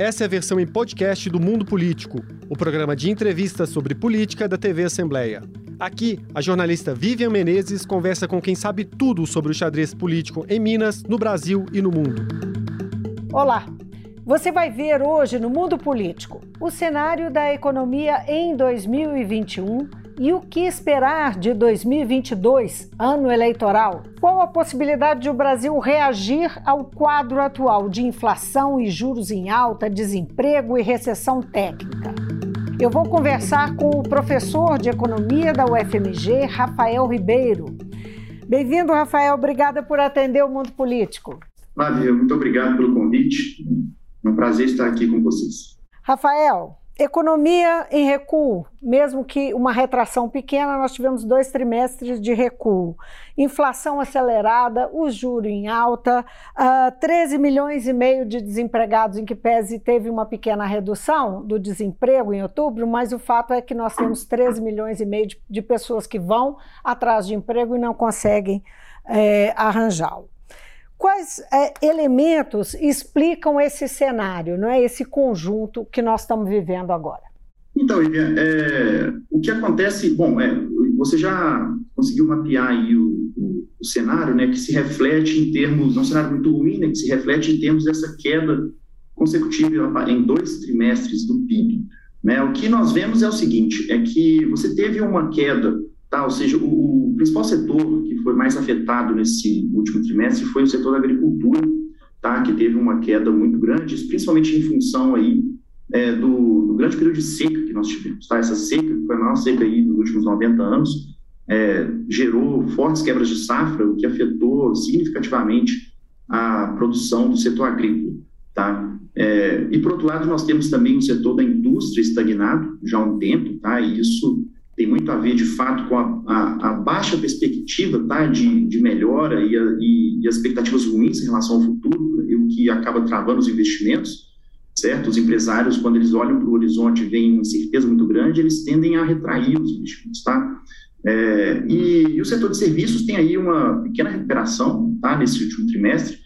Essa é a versão em podcast do Mundo Político, o programa de entrevistas sobre política da TV Assembleia. Aqui, a jornalista Vivian Menezes conversa com quem sabe tudo sobre o xadrez político em Minas, no Brasil e no mundo. Olá! Você vai ver hoje no Mundo Político o cenário da economia em 2021 e o que esperar de 2022, ano eleitoral? Qual a possibilidade de o Brasil reagir ao quadro atual de inflação e juros em alta, desemprego e recessão técnica? Eu vou conversar com o professor de economia da UFMG, Rafael Ribeiro. Bem-vindo, Rafael. Obrigada por atender o mundo político. Flávia, muito obrigado pelo convite. É um prazer estar aqui com vocês. Rafael, Economia em recuo, mesmo que uma retração pequena, nós tivemos dois trimestres de recuo. Inflação acelerada, o juro em alta, uh, ah, 13 milhões e meio de desempregados, em que pese teve uma pequena redução do desemprego em outubro, mas o fato é que nós temos 13 milhões e meio de, de pessoas que vão atrás de emprego e não conseguem é, arranjá-lo. Quais é, elementos explicam esse cenário, não é esse conjunto que nós estamos vivendo agora? Então, Vivian, é, o que acontece, bom, é, você já conseguiu mapear aí o, o, o, cenário, né, que se reflete em termos, é um cenário muito ruim, né, que se reflete em termos dessa queda consecutiva em dois trimestres do PIB. Né? O que nós vemos é o seguinte, é que você teve uma queda Tá? Ou seja, o, o, principal setor que foi mais afetado nesse último trimestre foi o setor da agricultura, tá? que teve uma queda muito grande, principalmente em função aí, é, do, do, grande período de seca que nós tivemos. Tá? Essa seca, que foi a maior seca aí dos últimos 90 anos, é, gerou fortes quebras de safra, o que afetou significativamente a produção do setor agrícola. Tá? É, e, por outro lado, nós temos também o setor da indústria estagnado já há um tempo, tá? e isso tem muito a ver, de fato, com a, a, a baixa perspectiva tá, de, de melhora e, a, e, e, as expectativas ruins em relação ao futuro, e o que acaba travando os investimentos, certo? Os empresários, quando eles olham para o horizonte e veem incerteza muito grande, eles tendem a retrair os investimentos, tá? É, e, e, o setor de serviços tem aí uma pequena recuperação, tá, nesse último trimestre,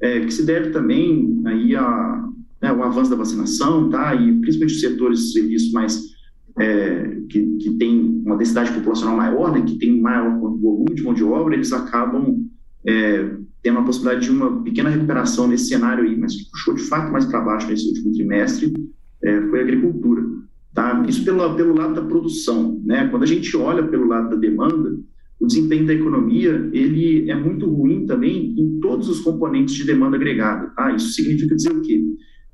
é, que se deve também aí a, né, ao avanço da vacinação, tá, e principalmente os setores de serviços mais é, que, que tem uma densidade populacional maior, né, que tem maior volume de mão de obra, eles acabam é, tendo a possibilidade de uma pequena recuperação nesse cenário aí, mas que puxou de fato mais para baixo nesse último trimestre é, foi a agricultura. Tá? Isso pelo, pelo lado da produção. Né? Quando a gente olha pelo lado da demanda, o desempenho da economia ele é muito ruim também em todos os componentes de demanda agregada. Tá? Isso significa dizer o quê?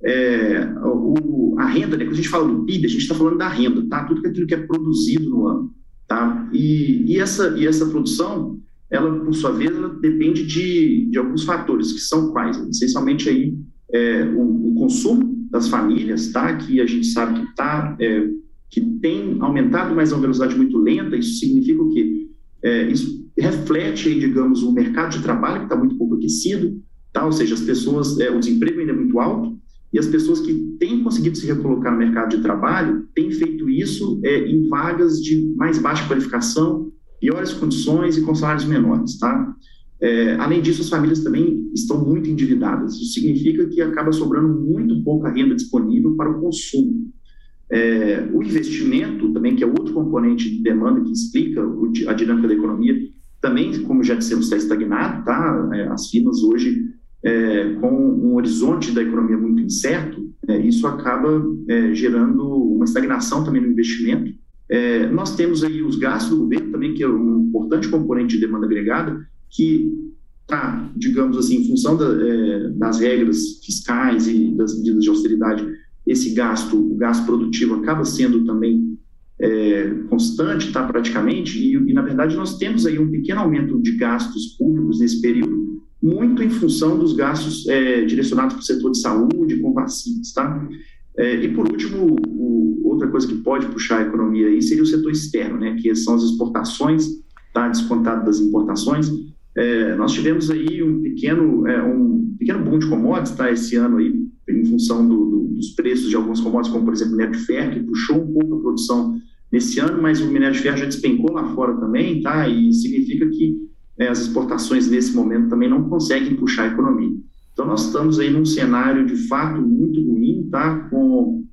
É, o, a renda, né, quando a gente fala do PIB, a gente está falando da renda, tá? Tudo aquilo que é produzido no ano, tá? E, e, essa, e essa produção, ela, por sua vez, ela depende de, de alguns fatores, que são quais? Essencialmente aí é, o, o, consumo das famílias, tá? Que a gente sabe que tá, é, que tem aumentado, mas a uma velocidade muito lenta, isso significa o quê? É, isso reflete aí, digamos, o mercado de trabalho que está muito pouco aquecido, tá? Ou seja, as pessoas, é, o desemprego ainda é muito alto, e as pessoas que têm conseguido se recolocar no mercado de trabalho têm feito isso é, em vagas de mais baixa qualificação, piores condições e com salários menores, tá? É, além disso, as famílias também estão muito endividadas. Isso significa que acaba sobrando muito pouca renda disponível para o consumo. É, o investimento, também, que é outro componente de demanda que explica a dinâmica da economia, também, como já dissemos, está estagnado. Tá? É, as firmas hoje é, com um horizonte da economia muito incerto, é, isso acaba é, gerando uma estagnação também no investimento. É, nós temos aí os gastos do governo também, que é um importante componente de demanda agregada, que está, digamos assim, em função da, é, das regras fiscais e das medidas de austeridade, esse gasto, o gasto produtivo acaba sendo também é, constante, tá, praticamente, e, e, na verdade nós temos aí um pequeno aumento de gastos públicos nesse período, muito em função dos gastos é, direcionados para o setor de saúde, com vacinas, tá? É, e por último, o, outra coisa que pode puxar a economia aí seria o setor externo, né? Que são as exportações, tá? Descontado das importações. É, nós tivemos aí um pequeno, é, um pequeno boom de commodities, tá? Esse ano aí, em função do, do, dos preços de alguns commodities, como por exemplo o minério de ferro, que puxou um pouco a produção nesse ano, mas o minério de ferro já despencou lá fora também, tá? E significa que é, as exportações nesse momento também não conseguem puxar a economia. Então, nós estamos aí num cenário de fato muito ruim, tá? Com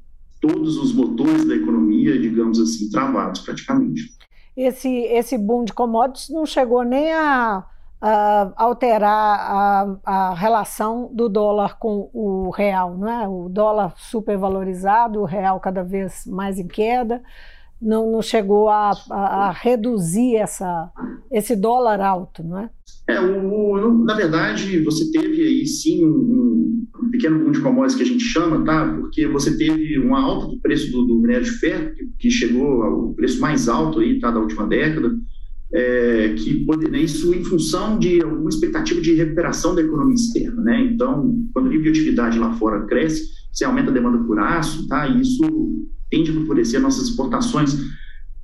todos os motores da economia, digamos assim, travados praticamente. Esse, esse boom de commodities não chegou nem a, a alterar a, a, relação do dólar com o real, não é? O dólar supervalorizado, o real cada vez mais em queda não, não chegou a, a, a, reduzir essa, esse dólar alto, não é? É, o, o, na verdade, você teve aí sim um, um, pequeno boom de commodities que a gente chama, tá? Porque você teve uma alta do preço do, do minério de ferro, que, que, chegou ao preço mais alto aí, tá, da última década, é, que né, isso em função de alguma expectativa de recuperação da economia externa, né? Então, quando o nível de atividade lá fora cresce, você aumenta a demanda por aço, tá? E isso tende a favorecer nossas exportações.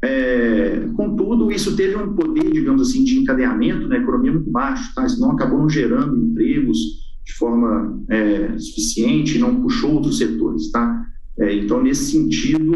É, contudo, isso teve um poder, digamos assim, de encadeamento na economia muito baixo, tá? Isso não acabou não gerando empregos de forma é, suficiente, não puxou outros setores, tá? É, então, nesse sentido,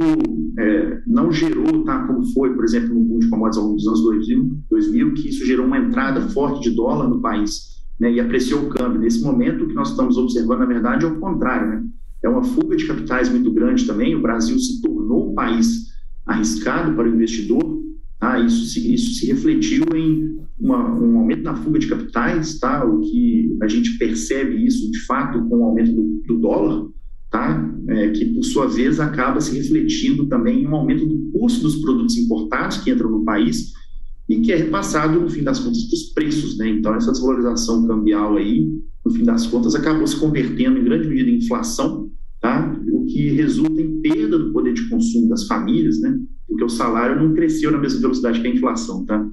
é, não gerou, tá, como foi, por exemplo, no boom de commodities ao longo dos anos 2000, 2000, que isso gerou uma entrada forte de dólar no país né, e apreciou o câmbio. Nesse momento, o que nós estamos observando, na verdade, é o contrário. Né? é uma fuga de capitais muito grande também. O Brasil se tornou um país arriscado para o investidor. Tá? Isso, se, isso se refletiu em uma, um aumento na fuga de capitais, tá? o que a gente percebe isso de fato com o aumento do, do dólar, tá? É, que por sua vez acaba se refletindo também em um aumento do custo dos produtos importados que entram no país e que é repassado, no fim das contas, para os preços. Né? Então, essa desvalorização cambial aí, no fim das contas, acabou se convertendo em grande medida em inflação, tá? o que resulta em perda do poder de consumo das famílias, né? porque o salário não cresceu na mesma velocidade que a inflação. Tá?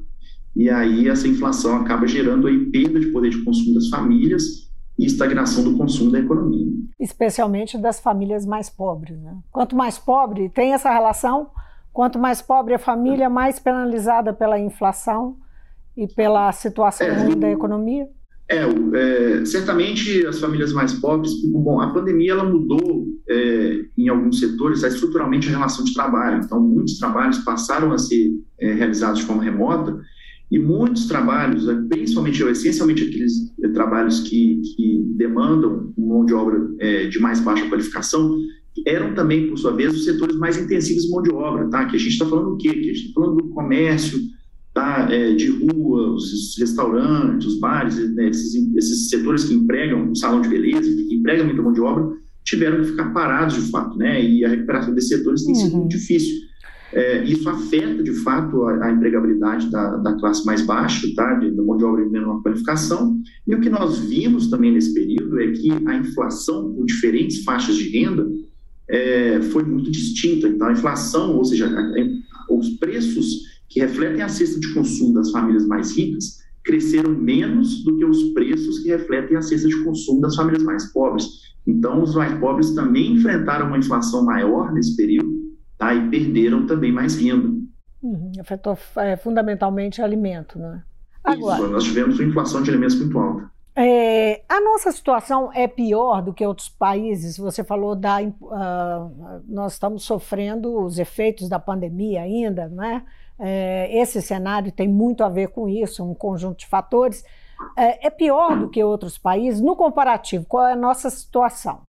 E aí essa inflação acaba gerando aí perda de poder de consumo das famílias e estagnação do consumo da economia. Especialmente das famílias mais pobres. Né? Quanto mais pobre, tem essa relação Quanto mais pobre a família, mais penalizada pela inflação e pela situação é, da economia? É, é, certamente as famílias mais pobres, bom, a pandemia ela mudou é, em alguns setores estruturalmente a relação de trabalho. Então, muitos trabalhos passaram a ser é, realizados de forma remota e muitos trabalhos, é, principalmente, essencialmente aqueles é, trabalhos que, que demandam mão de obra de mais baixa qualificação, eram também, por sua vez, os setores mais intensivos de mão de obra, tá? Que a gente está falando do quê? Que a gente está falando do comércio, tá? É, de rua, os restaurantes, os bares, né? esses, esses, setores que empregam, o salão de beleza, que empregam muita mão de obra, tiveram que ficar parados de fato, né? E a recuperação desses setores tem sido uhum. muito difícil. É, isso afeta, de fato, a, a empregabilidade da, da, classe mais baixa, tá? De, da mão de obra de menor qualificação. E o que nós vimos também nesse período é que a inflação por diferentes faixas de renda é, foi muito distinta. Então, a inflação, ou seja, a, a, os preços que refletem a cesta de consumo das famílias mais ricas cresceram menos do que os preços que refletem a cesta de consumo das famílias mais pobres. Então, os mais pobres também enfrentaram uma inflação maior nesse período tá? e perderam também mais renda. Uhum, afetou é, fundamentalmente alimento, né? Agora, Isso, nós tivemos uma inflação de alimentos muito alta. É, a nossa situação é pior do que outros países. Você falou da. Uh, nós estamos sofrendo os efeitos da pandemia ainda, não é? é? Esse cenário tem muito a ver com isso, um conjunto de fatores. É, é pior do que outros países? No comparativo, qual é a nossa situação?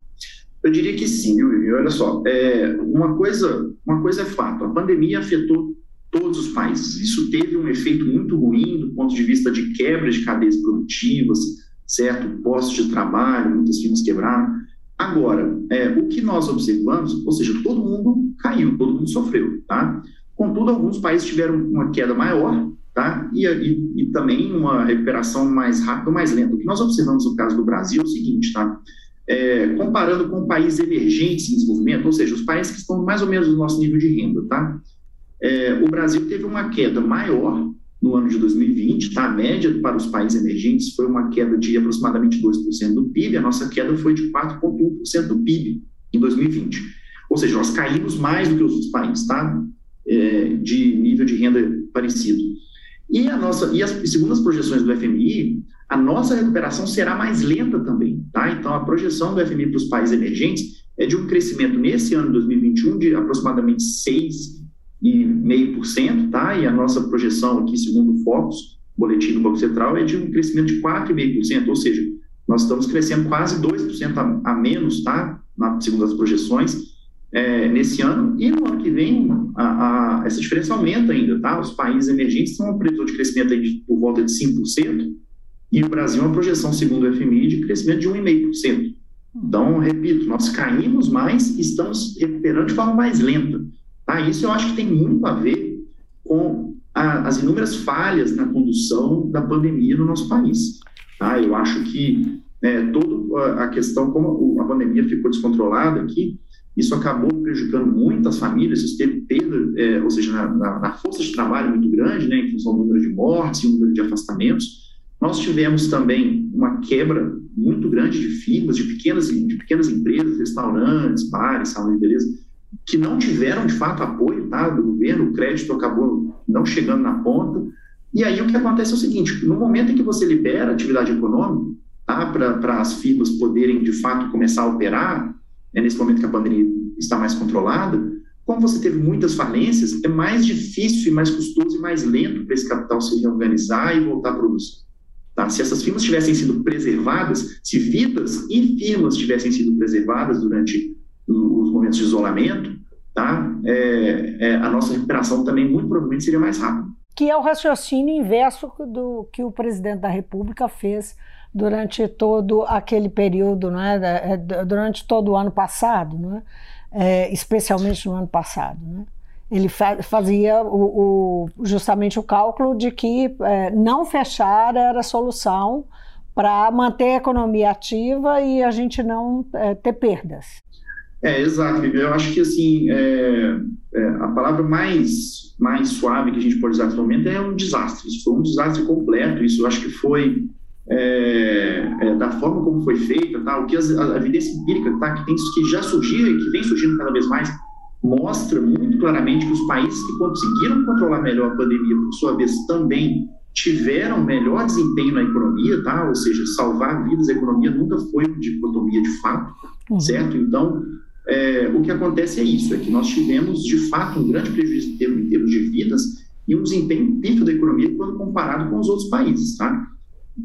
Eu diria que sim, Yuri. Olha só, é, uma, coisa, uma coisa é fato: a pandemia afetou todos os países. Isso teve um efeito muito ruim do ponto de vista de quebra de cadeias produtivas, certo? Postos de trabalho, muitas firmas quebraram. Agora, é, o que nós observamos, ou seja, todo mundo caiu, todo mundo sofreu, tá? Contudo, alguns países tiveram uma queda maior, tá? E, e, e também uma recuperação mais rápida, mais lenta. O que nós observamos no caso do Brasil é o seguinte, tá? É, comparando com países emergentes em desenvolvimento, ou seja, os países que estão mais ou menos no nosso nível de renda, tá? É, o Brasil teve uma queda maior no ano de 2020, tá? a média para os países emergentes foi uma queda de aproximadamente 2% do PIB, a nossa queda foi de 4,1% do PIB em 2020. Ou seja, nós caímos mais do que os outros países, tá? É, de nível de renda parecido. E, a nossa, e, as, segundo as projeções do FMI, a nossa recuperação será mais lenta também, tá? Então, a projeção do FMI para os países emergentes é de um crescimento nesse ano de 2021 de aproximadamente 6 4,5%, tá? E a nossa projeção aqui, segundo o Focus, boletim do Banco Central, é de um crescimento de 4,5%, ou seja, nós estamos crescendo quase 2% a, a menos, tá? Na, segundo as projeções, é, nesse ano, e no ano que vem a, a, essa diferença aumenta ainda, tá? Os países emergentes estão uma previsão de crescimento de, por volta de 5%, e o Brasil uma projeção, segundo o FMI, de crescimento de 1,5%. Então, repito, nós caímos mais e estamos recuperando de forma mais lenta. Tá? Isso eu acho que tem muito a ver com a, as inúmeras falhas na condução da pandemia no nosso país. Tá? Eu acho que é, toda a questão, como a pandemia ficou descontrolada aqui, isso acabou prejudicando muitas famílias, isso teve perda, é, ou seja, na, na, na, força de trabalho muito grande, né, em função do número de mortes e o número de afastamentos. Nós tivemos também uma quebra muito grande de firmas, de pequenas, de pequenas empresas, restaurantes, bares, salões de beleza, que não tiveram, de fato, apoio tá, do governo, o crédito acabou não chegando na ponta. E aí o que acontece é o seguinte, no momento em que você libera a atividade econômica, tá, para as firmas poderem, de fato, começar a operar, né, nesse momento que a pandemia está mais controlada, como você teve muitas falências, é mais difícil mais custoso e mais lento para esse capital se reorganizar e voltar a produzir. Tá? Se essas firmas tivessem sido preservadas, se vidas e firmas tivessem sido preservadas durante os momentos de isolamento, tá? É, é, a nossa recuperação também muito provavelmente seria mais rápida. Que é o raciocínio inverso do que o presidente da República fez durante todo aquele período, né, durante todo o ano passado, né, é, especialmente no ano passado. Né ele fazia o, o, justamente o cálculo de que é, não fechar era a solução para manter a economia ativa e a gente não é, ter perdas. É, exato, Eu acho que assim é, é, a palavra mais mais suave que a gente pode usar nesse momento é um desastre. Isso foi um desastre completo. Isso eu acho que foi é, é, da forma como foi feita, tá? O que as, a, a evidência empírica, tá? Que tem que já surgiu e que vem surgindo cada vez mais mostra muito claramente que os países que conseguiram controlar melhor a pandemia, por sua vez, também tiveram melhor desempenho na economia, tá? Ou seja, salvar vidas, a economia nunca foi uma dicotomia de fato, uhum. certo? Então, é, o que acontece é isso, é que nós tivemos, de fato, um grande prejuízo em termos, em termos de vidas e um desempenho pífio da economia quando comparado com os outros países, tá?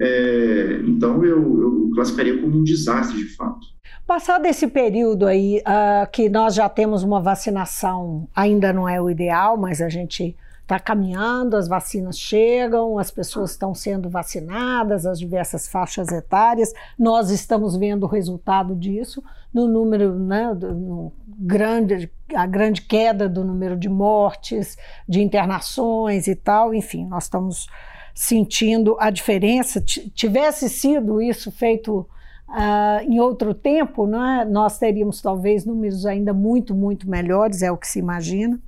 É, então, eu, eu classificaria como um desastre, de fato. Passado esse período aí, uh, que nós já temos uma vacinação, ainda não é o ideal, mas a gente está caminhando, as vacinas chegam, as pessoas estão sendo vacinadas, as diversas faixas etárias, nós estamos vendo o resultado disso no número, né, no grande, a grande queda do número de mortes, de internações e tal, enfim, nós estamos sentindo a diferença. Tivesse sido isso feito Uh, em outro tempo, né, nós teríamos talvez números ainda muito, muito melhores, é o que se imagina.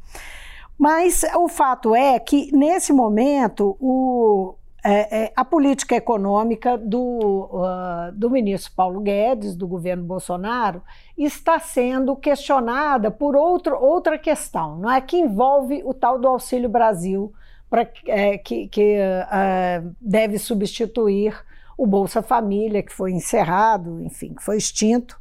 Mas o fato é que, nesse momento, o, é, é, a política econômica do, uh, do ministro Paulo Guedes, do governo Bolsonaro, está sendo questionada por outro, outra questão, não é? que envolve o tal do Auxílio Brasil, pra, é, que, que uh, deve substituir o Bolsa Família, que foi encerrado, enfim, que foi extinto.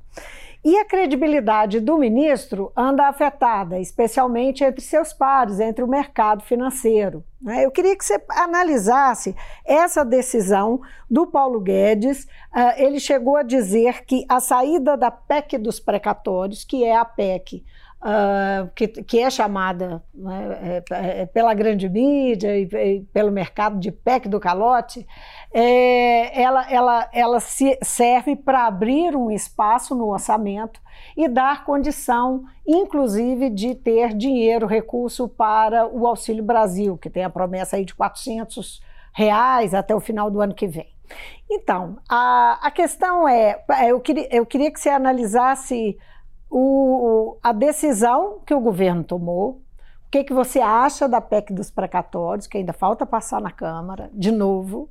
E a credibilidade do ministro anda afetada, especialmente entre seus pares, entre o mercado financeiro. Né? Eu queria que você analisasse essa decisão do Paulo Guedes. Uh, ele chegou a dizer que a saída da PEC dos precatórios, que é a PEC Uh, que, que, é chamada né, é, é, pela grande mídia e, e, pelo mercado de PEC do calote, é, ela, ela, ela se serve para abrir um espaço no orçamento e dar condição, inclusive, de ter dinheiro, recurso para o Auxílio Brasil, que tem a promessa aí de 400 reais até o final do ano que vem. Então, a, a questão é, eu queria, eu queria que você analisasse o, a decisão que o governo tomou, o que, que você acha da PEC dos precatórios, que ainda falta passar na Câmara, de novo,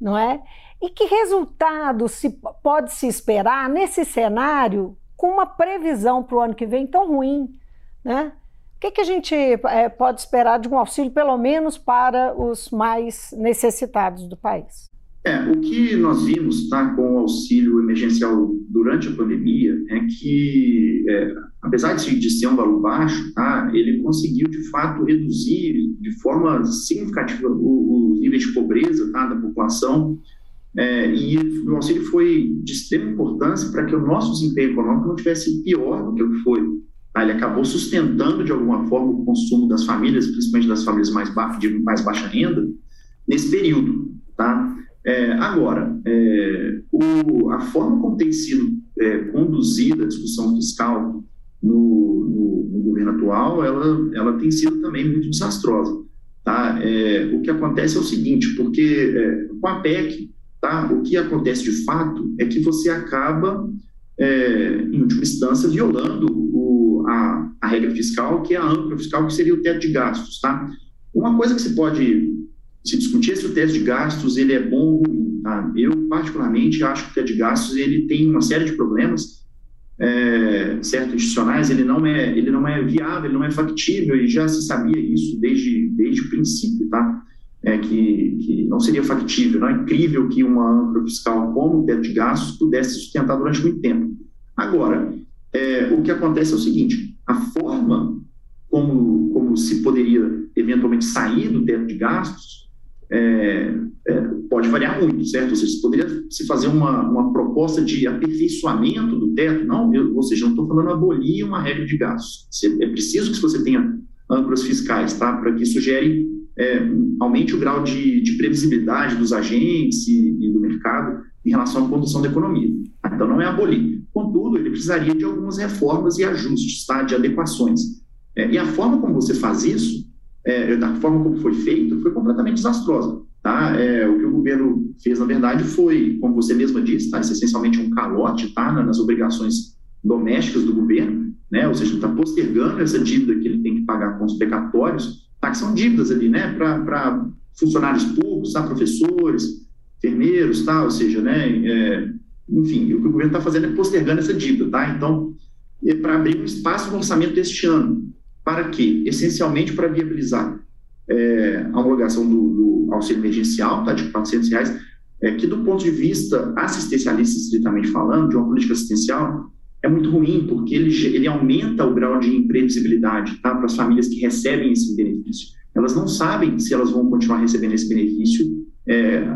não é? E que resultado se pode se esperar nesse cenário com uma previsão para o ano que vem tão ruim, né? O que, que a gente é, pode esperar de um auxílio, pelo menos para os mais necessitados do país? É, o que nós vimos tá, com o auxílio emergencial durante a pandemia é que, é, apesar de, ser um valor baixo, tá, ele conseguiu, de fato, reduzir de forma significativa os níveis de pobreza tá, da população é, e o auxílio foi de extrema importância para que o nosso desempenho econômico não tivesse pior do que o que foi. Tá? Ele acabou sustentando, de alguma forma, o consumo das famílias, principalmente das famílias mais ba de mais baixa renda, nesse período. Tá? É, agora, é, o, a forma como tem sido é, conduzida a discussão fiscal no, no, no, governo atual, ela, ela tem sido também muito desastrosa. Tá? É, o que acontece é o seguinte, porque é, com a PEC, tá, o que acontece de fato é que você acaba, é, em última instância, violando o, a, a regra fiscal, que é a âncora fiscal, que seria o teto de gastos. Tá? Uma coisa que se pode se discutir se o teto de gastos ele é bom ou ruim. Tá? Eu, particularmente, acho que o teto de gastos ele tem uma série de problemas, é, certo, institucionais, ele não, é, ele não é viável, ele não é factível, e já se sabia isso desde, desde o princípio, tá? É que, que não seria factível, não é incrível que uma âncora fiscal como o teto de gastos pudesse sustentar durante muito tempo. Agora, é, o que acontece é o seguinte, a forma como, como se poderia eventualmente sair do teto de gastos é, é, pode variar muito, certo? Ou seja, poderia se fazer uma, uma proposta de aperfeiçoamento do teto, não, eu, ou seja, não estou falando abolir uma regra de gastos. É preciso que você tenha âncoras fiscais, tá? Para que isso gere, é, aumente o grau de, de previsibilidade dos agentes e, e, do mercado em relação à condução da economia. Então, não é abolir. Contudo, ele precisaria de algumas reformas e ajustes, tá? De adequações. É, e a forma como você faz isso é, da forma como foi feito, foi completamente desastrosa. Tá? É, o que o governo fez, na verdade, foi, como você mesma disse, tá? Isso é essencialmente um calote tá? nas obrigações domésticas do governo, né? ou seja, está postergando essa dívida que ele tem que pagar com os precatórios, tá? que são dívidas ali né? para funcionários públicos, tá? professores, enfermeiros, tá? ou seja, né? É, enfim, o que o governo está fazendo é postergando essa dívida. Tá? Então, é para abrir um espaço no orçamento deste ano. Para quê? Essencialmente para viabilizar é, a homologação do, do, auxílio emergencial, tá, de 400 reais, é, que do ponto de vista assistencialista, estritamente falando, de uma política assistencial, é muito ruim, porque ele, ele aumenta o grau de imprevisibilidade tá, para as famílias que recebem esse benefício. Elas não sabem se elas vão continuar recebendo esse benefício é,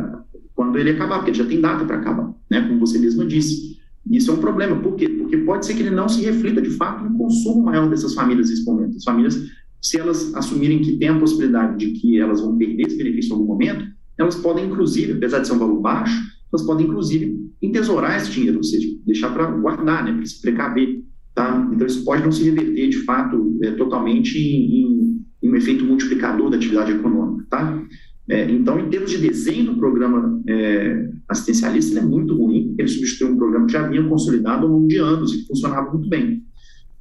quando ele acabar, porque ele já tem data para acabar, né, como você mesma disse. Isso é um problema. Por quê? Porque pode ser que ele não se reflita de fato no consumo maior dessas famílias nesse momento. As famílias, se elas assumirem que tem a possibilidade de que elas vão perder esse benefício em algum momento, elas podem, inclusive, apesar de ser um valor baixo, elas podem, inclusive, entesourar esse dinheiro, ou seja, deixar para guardar, né, para se precaver. Tá? Então, isso pode não se reverter, de fato, é, totalmente em, em um efeito multiplicador da atividade econômica. Tá? É, então, em termos de desenho do programa é, assistencialista, ele é muito ruim, ele substitui um programa que já vinha consolidado ao longo de anos e que funcionava muito bem.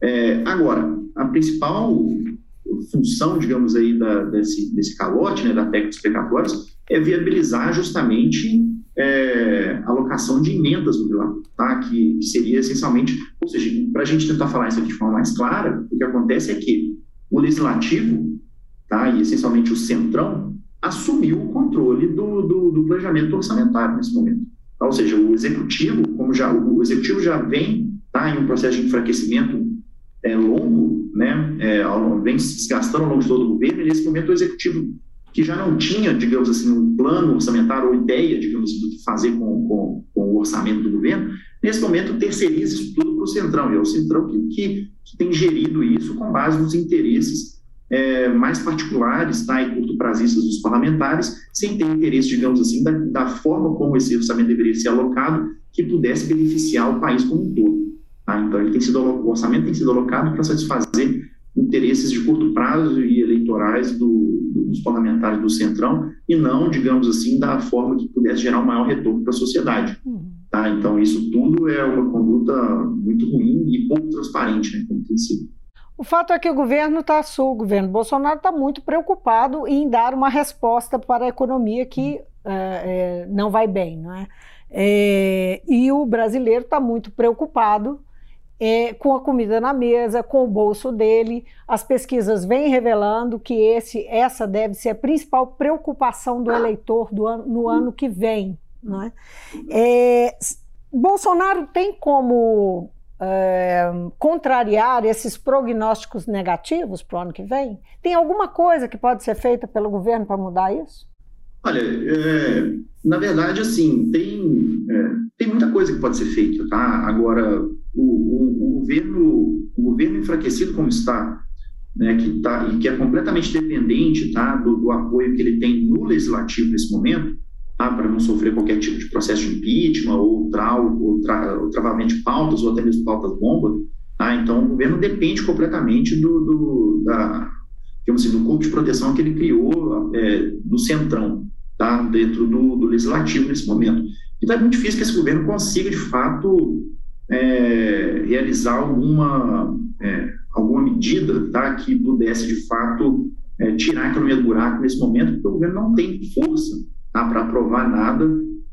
É, agora, a principal função, digamos aí, da, desse, desse calote, né, da técnica dos precatórios, é viabilizar justamente é, a alocação de emendas do bilan, tá? que, que seria essencialmente, ou seja, para a gente tentar falar isso aqui de forma mais clara, o que acontece é que o legislativo, tá? e essencialmente o centrão, assumiu o controle do, do, do planejamento orçamentário nesse momento. Tá? Ou seja, o executivo, como já o executivo já vem tá, em um processo de enfraquecimento é, longo, né, é, vem se desgastando ao longo de todo o governo, e nesse momento o executivo que já não tinha, digamos assim, um plano orçamentário ou ideia, digamos assim, do que fazer com, com, com o orçamento do governo, nesse momento terceiriza isso tudo para o Centrão, e é o Centrão que, que, que tem gerido isso com base nos interesses é, mais particulares tá, e curto-prazistas dos parlamentares, sem ter interesse, digamos assim, da, da, forma como esse orçamento deveria ser alocado, que pudesse beneficiar o país como um todo. Tá? Então, ele tem sido, o orçamento tem sido alocado para satisfazer interesses de curto prazo e eleitorais do, dos parlamentares do Centrão, e não, digamos assim, da forma que pudesse gerar um maior retorno para a sociedade. Tá? Então, isso tudo é uma conduta muito ruim e pouco transparente, né, como tem sido. O fato é que o governo está o governo Bolsonaro está muito preocupado em dar uma resposta para a economia que é, é, não vai bem, não é? é e o brasileiro está muito preocupado é, com a comida na mesa, com o bolso dele. As pesquisas vêm revelando que esse, essa deve ser a principal preocupação do eleitor do no ano que vem. Não é? é Bolsonaro tem como é, contrariar esses prognósticos negativos para o ano que vem? Tem alguma coisa que pode ser feita pelo governo para mudar isso? Olha, é, na verdade, assim, tem, é, tem muita coisa que pode ser feita, tá? Agora, o, o, o governo, o governo enfraquecido como está, né, que tá, e que é completamente dependente tá, do, do apoio que ele tem no legislativo nesse momento, tá, para não sofrer qualquer tipo de processo de impeachment ou, trau, ou, tra, ou travamento de pautas ou até mesmo pautas bomba. Tá? Então, o governo depende completamente do, do, da, assim, do corpo de proteção que ele criou é, Centrão, tá? dentro do, do legislativo nesse momento. Então, é muito difícil que esse governo consiga, de fato, é, realizar alguma, é, alguma medida tá? que pudesse, de fato, é, tirar a economia do buraco nesse momento, porque o governo não tem força tá, para aprovar nada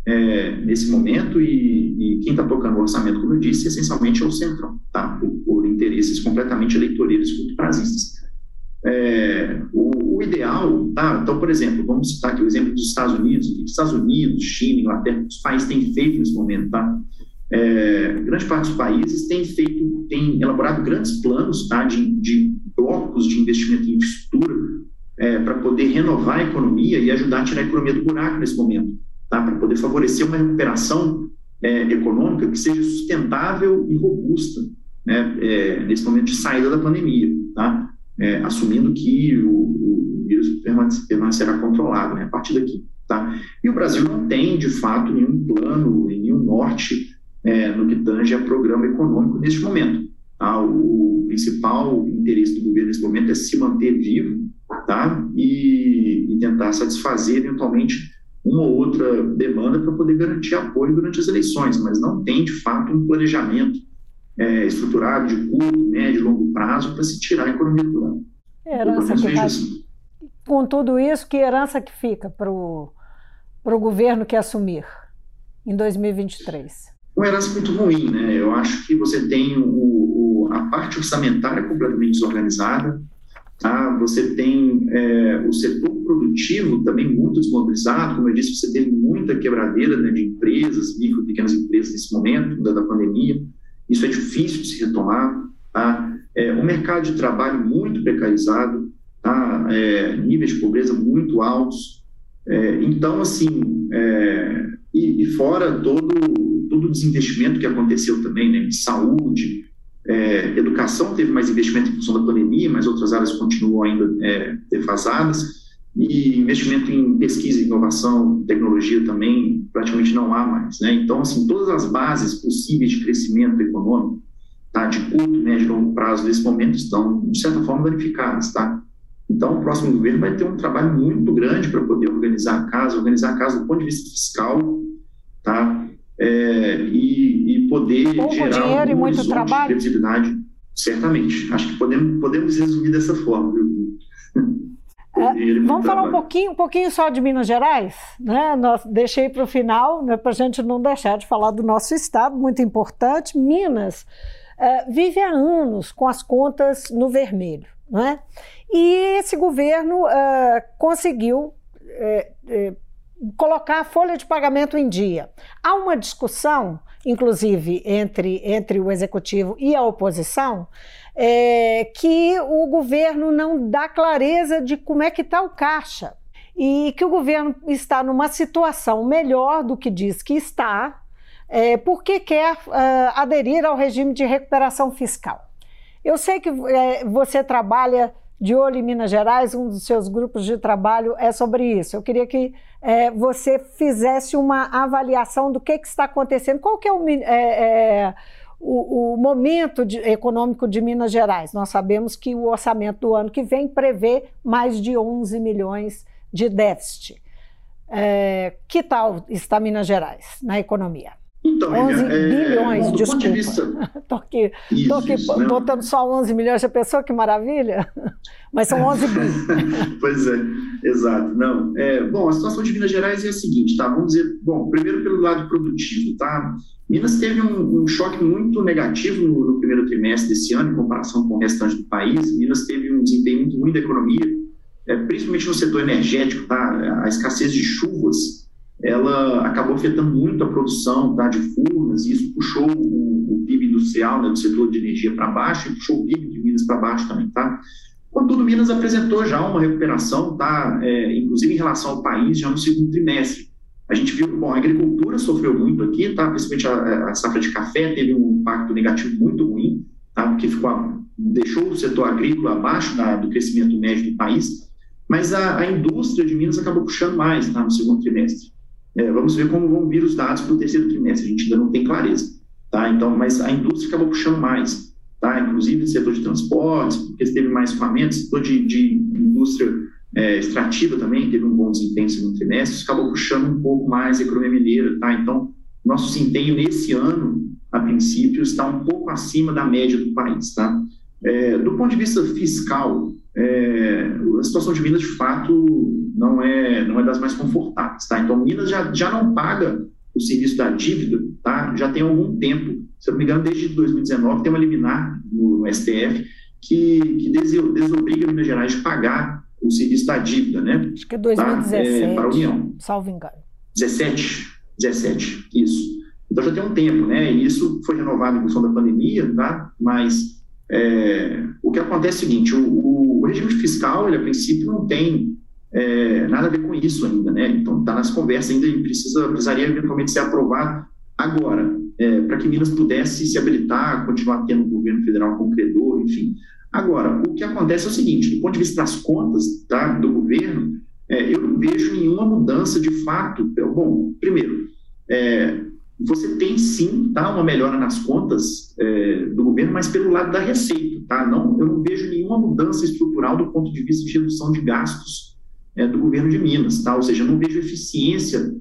é, nesse momento e, e quem está tocando o orçamento, como eu disse, essencialmente é o Centrão, tá, por, por interesses completamente eleitoreiros e prazistas. É, o, o, ideal, tá? Então, por exemplo, vamos citar aqui o exemplo dos Estados Unidos, os Estados Unidos, China, Inglaterra, os países têm feito nesse momento, tá? É, grande parte dos países tem feito, tem elaborado grandes planos, tá? De, de blocos de investimento em infraestrutura é, para poder renovar a economia e ajudar a tirar a economia do buraco nesse momento, tá? para poder favorecer uma recuperação é, econômica que seja sustentável e robusta né? É, nesse momento de saída da pandemia, tá? É, assumindo que o, o vírus permanecerá controlado né? a partir daqui. Tá? E o Brasil não tem, de fato, nenhum plano, nenhum norte é, no que tange a programa econômico neste momento. Tá? O principal interesse do governo nesse momento é se manter vivo tá? e, e tentar satisfazer eventualmente uma ou outra demanda para poder garantir apoio durante as eleições, mas não tem, de fato, um planejamento é, estruturado de curto, médio e longo prazo para se tirar a economia do ano. Herança que assim. Com tudo isso, que herança que fica para o governo que assumir em 2023? Uma herança muito ruim, né? Eu acho que você tem o, o a parte orçamentária completamente desorganizada, Tá? Você tem é, o setor produtivo também muito desmobilizado, como eu disse, você tem muita quebradeira né, de empresas, micro e pequenas empresas nesse momento da, da pandemia. Isso é difícil de se retomar. Tá? É, o mercado de trabalho muito precarizado, tá? É, níveis de pobreza muito altos. É, então, assim, é, e, e, fora todo, todo o desinvestimento que aconteceu também né, em saúde, é, educação teve mais investimento em função da pandemia, mas outras áreas continuam ainda é, defasadas. E investimento em pesquisa, inovação, tecnologia também praticamente não há mais. Né? Então, assim, todas as bases possíveis de crescimento econômico, tá, de curto, médio e longo prazo, nesse momento, estão, de certa forma, danificadas. Tá? Então, o próximo governo vai ter um trabalho muito grande para poder organizar a casa, organizar a casa do ponto de vista fiscal, tá? É, e poder Pouco gerar dinheiro um e muito trabalho. de certamente. Acho que podemos, podemos resumir dessa forma. É, vamos falar um pouquinho, um pouquinho só de Minas Gerais, né? Nós deixei para o final, né, para a gente não deixar de falar do nosso estado, muito importante. Minas é, vive há anos com as contas no vermelho, né? E esse governo é, conseguiu é, é, colocar a folha de pagamento em dia. Há uma discussão inclusive entre, entre o executivo e a oposição, é, que o governo não dá clareza de como é que está o caixa e que o governo está numa situação melhor do que diz que está, é, porque quer uh, aderir ao regime de recuperação fiscal. Eu sei que é, você trabalha de olho em Minas Gerais, um dos seus grupos de trabalho é sobre isso. Eu queria que é, você fizesse uma avaliação do que, que está acontecendo, qual que é o, é, é, o, o momento de, econômico de Minas Gerais. Nós sabemos que o orçamento do ano que vem prevê mais de 11 milhões de déficit. É, que tal está Minas Gerais na economia? Então, 11 é, bilhões, bom, desculpa. De vista... tô aqui, isso, tô aqui isso, né? botando só 11 milhões, já pensou que maravilha? Mas são 11 bilhões. pois é, exato. Não, é, bom, a situação de Minas Gerais é a seguinte, tá? Vamos dizer, bom, primeiro pelo lado produtivo, tá? Minas teve um, um choque muito negativo no, no, primeiro trimestre desse ano, em comparação com o restante do país. Minas teve um desempenho muito ruim da economia, é, principalmente no setor energético, tá? A escassez de chuvas ela acabou afetando muito a produção tá, de furnas, e isso puxou o, o PIB industrial né, do setor de energia para baixo e puxou o PIB de Minas para baixo também. Tá? Contudo, Minas apresentou já uma recuperação, tá? É, inclusive em relação ao país, já no segundo trimestre. A gente viu, bom, a agricultura sofreu muito aqui, tá? principalmente a, a safra de café teve um impacto negativo muito ruim, tá? porque ficou, deixou o setor agrícola abaixo da, do crescimento médio do país, mas a, a, indústria de Minas acabou puxando mais tá? no segundo trimestre. É, vamos ver como vão vir os dados para o terceiro trimestre, a gente ainda não tem clareza. Tá? Então, mas a indústria acabou puxando mais, tá? inclusive setor de transportes, porque teve mais equipamentos, setor de, de indústria é, extrativa também teve um bom desempenho no trimestre, isso acabou puxando um pouco mais a economia mineira, tá? Então, nosso desempenho nesse ano, a princípio, está um pouco acima da média do país, tá? É, do ponto de vista fiscal, é, a situação de Minas, de fato, não é, não é das mais confortáveis, tá? Então, Minas já, já não paga o serviço da dívida, tá? Já tem algum tempo, se eu não me engano, desde 2019, tem uma liminar no, STF que, que desobriga Minas Gerais de pagar o serviço da dívida, né? Acho que é 2017. Tá? É, para a União. Salvo engano. 17, 17, isso. Então já tem um tempo, né? E isso foi renovado em função da pandemia, tá? Mas é, o que acontece é o seguinte: o, o, regime fiscal, ele a princípio não tem é, nada a ver com isso ainda, né? Então está nas conversas ainda e precisa, precisaria eventualmente ser aprovado agora, é, para que Minas pudesse se habilitar, continuar tendo o governo federal como credor, enfim. Agora, o que acontece é o seguinte: do ponto de vista das contas tá, do governo, é, eu não vejo nenhuma mudança de fato. Bom, primeiro, é, você tem sim tá, uma melhora nas contas é, do governo, mas pelo lado da receita. Tá? Não, eu não vejo nenhuma mudança estrutural do ponto de vista de redução de gastos é, do governo de Minas. Tá? Ou seja, eu não vejo eficiência,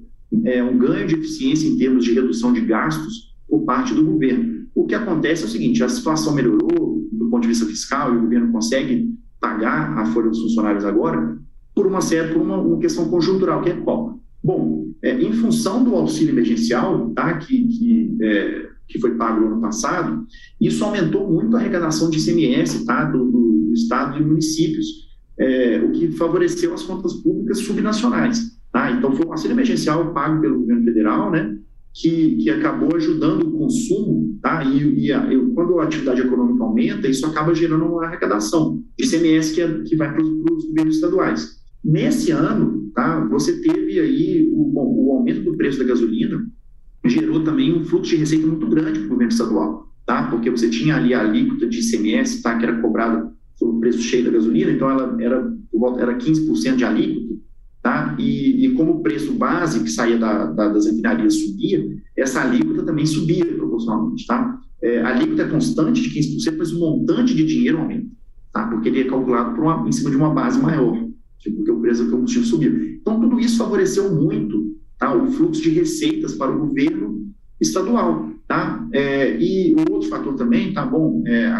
é, um ganho de eficiência em termos de redução de gastos por parte do governo. O que acontece é o seguinte: a situação melhorou, do ponto de vista fiscal e o governo consegue pagar a folha dos funcionários agora por uma certa uma, uma questão conjuntural que é qual? Bom, é, em função do auxílio emergencial, tá, que, que, é, que foi pago no ano passado, isso aumentou muito a arrecadação de ICMS tá, do, do, do Estado e municípios, é, o que favoreceu as contas públicas subnacionais. Tá? Então, foi um auxílio emergencial pago pelo governo federal, né, que, que acabou ajudando o consumo, tá? E, e, a, e, quando a atividade econômica aumenta, isso acaba gerando uma arrecadação de ICMS que, é, que vai para os governos estaduais. Nesse ano, tá? Você teve aí o, bom, o aumento do preço da gasolina gerou também um fluxo de receita muito grande para o governo estadual, tá? Porque você tinha ali a alíquota de ICMS, tá? Que era cobrada sobre o preço cheio da gasolina, então ela era era 15% de alíquota Tá? E, e, como o preço base que saía da, da, das refinarias subia, essa alíquota também subia proporcionalmente. Tá? É, a alíquota é constante de 15%, mas o montante de dinheiro aumenta, tá? porque ele é calculado uma, em cima de uma base maior, tipo, porque o preço do combustível subiu. Então, tudo isso favoreceu muito tá? o fluxo de receitas para o governo estadual. Tá? É, e o outro fator também, tá bom, é,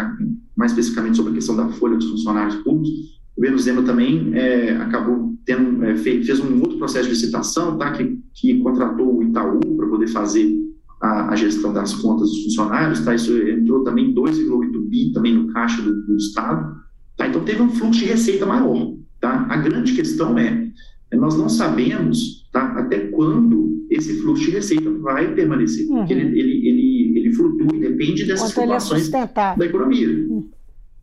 mais especificamente sobre a questão da folha dos funcionários públicos, o governo Zema também é, acabou tendo, é, fez, fez, um outro processo de licitação, tá, que, que contratou o Itaú para poder fazer a, a, gestão das contas dos funcionários, tá, isso entrou também 2,8 bi também no caixa do, do Estado, tá, então teve um fluxo de receita maior, tá, a grande questão é, nós não sabemos, tá, até quando esse fluxo de receita vai permanecer, uhum. porque ele, ele, ele, ele flutua e depende dessas Quanto é flutuações é da economia. Uhum.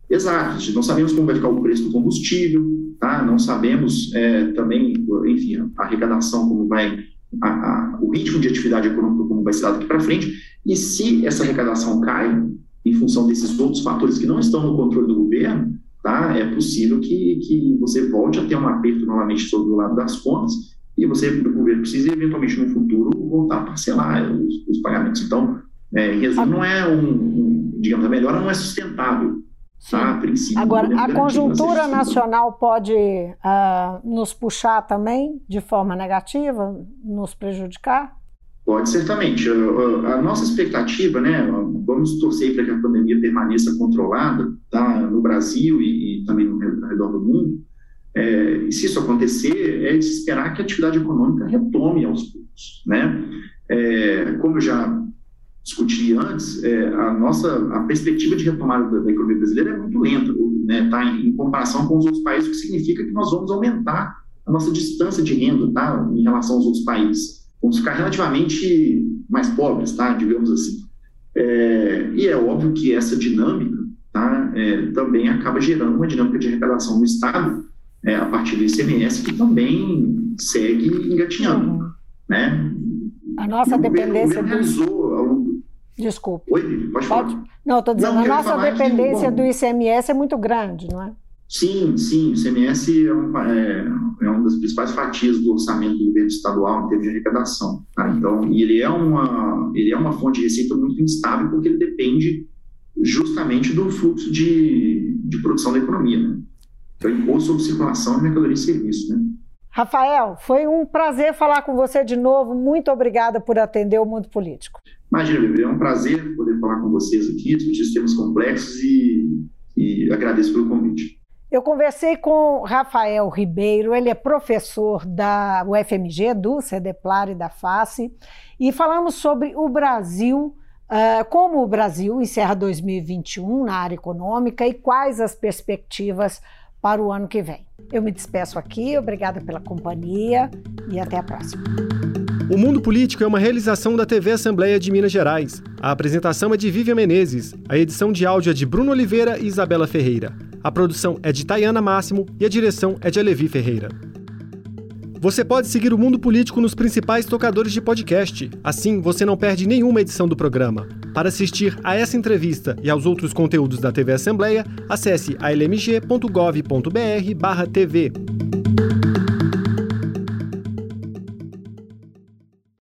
Exato, não sabemos como vai ficar o preço do combustível, tá? não sabemos é, também, enfim, a arrecadação, como vai, a, a, o ritmo de atividade econômica, como vai ser dado aqui para frente, e se essa arrecadação cai, em função desses outros fatores que não estão no controle do governo, tá? é possível que, que você volte a ter um aperto novamente sobre o lado das contas e você, o governo, precise eventualmente no futuro voltar a parcelar os, os pagamentos. Então, é, em resumo, não é um, um, digamos, a melhora não é sustentável, Tá? princípio, Agora, a conjuntura nacional pode uh, nos puxar também de forma negativa, nos prejudicar? Pode, certamente. A, nossa expectativa, né, vamos torcer para que a pandemia permaneça controlada tá, no Brasil e, e também no, no, redor do mundo. É, e se isso acontecer, é de esperar que a atividade econômica retome aos poucos. Né? É, como eu já discuti antes, é, a nossa a perspectiva de retomada da, da economia brasileira é muito lenta, né, tá, em, em, comparação com os outros países, o que significa que nós vamos aumentar a nossa distância de renda, tá, em relação aos outros países. Vamos ficar relativamente mais pobres, tá, digamos assim. É, e é óbvio que essa dinâmica, tá, é, também acaba gerando uma dinâmica de arrecadação no Estado é, a partir do ICMS, que também segue engatinhando. Uhum. Né? A nossa dependência do. Desculpe. Oi, pode falar. Pode? Não, estou dizendo, não, a nossa dependência que, bom, do ICMS é muito grande, não é? Sim, sim, o ICMS é, um, é, é uma das principais fatias do orçamento do governo estadual em termos de arrecadação. Tá? Então, e ele é, uma, ele é uma fonte de receita muito instável porque ele depende justamente do fluxo de, de produção da economia. Né? Então, imposto sobre circulação de mercadoria e serviço. Né? Rafael, foi um prazer falar com você de novo. Muito obrigada por atender o mundo político. Imagina, Bebê, é um prazer poder falar com vocês aqui, discutir temas complexos e, e agradeço pelo convite. Eu conversei com Rafael Ribeiro, ele é professor da UFMG, do CEDEPLAR e da FACE, e falamos sobre o Brasil, uh, como o Brasil encerra 2021 na área econômica e quais as perspectivas para o ano que vem. Eu me despeço aqui, obrigada pela companhia e até a próxima. O Mundo Político é uma realização da TV Assembleia de Minas Gerais. A apresentação é de Vivian Menezes, a edição de áudio é de Bruno Oliveira e Isabela Ferreira. A produção é de Tayana Máximo e a direção é de Alevi Ferreira. Você pode seguir o Mundo Político nos principais tocadores de podcast. Assim, você não perde nenhuma edição do programa. Para assistir a essa entrevista e aos outros conteúdos da TV Assembleia, acesse almg.gov.br/tv.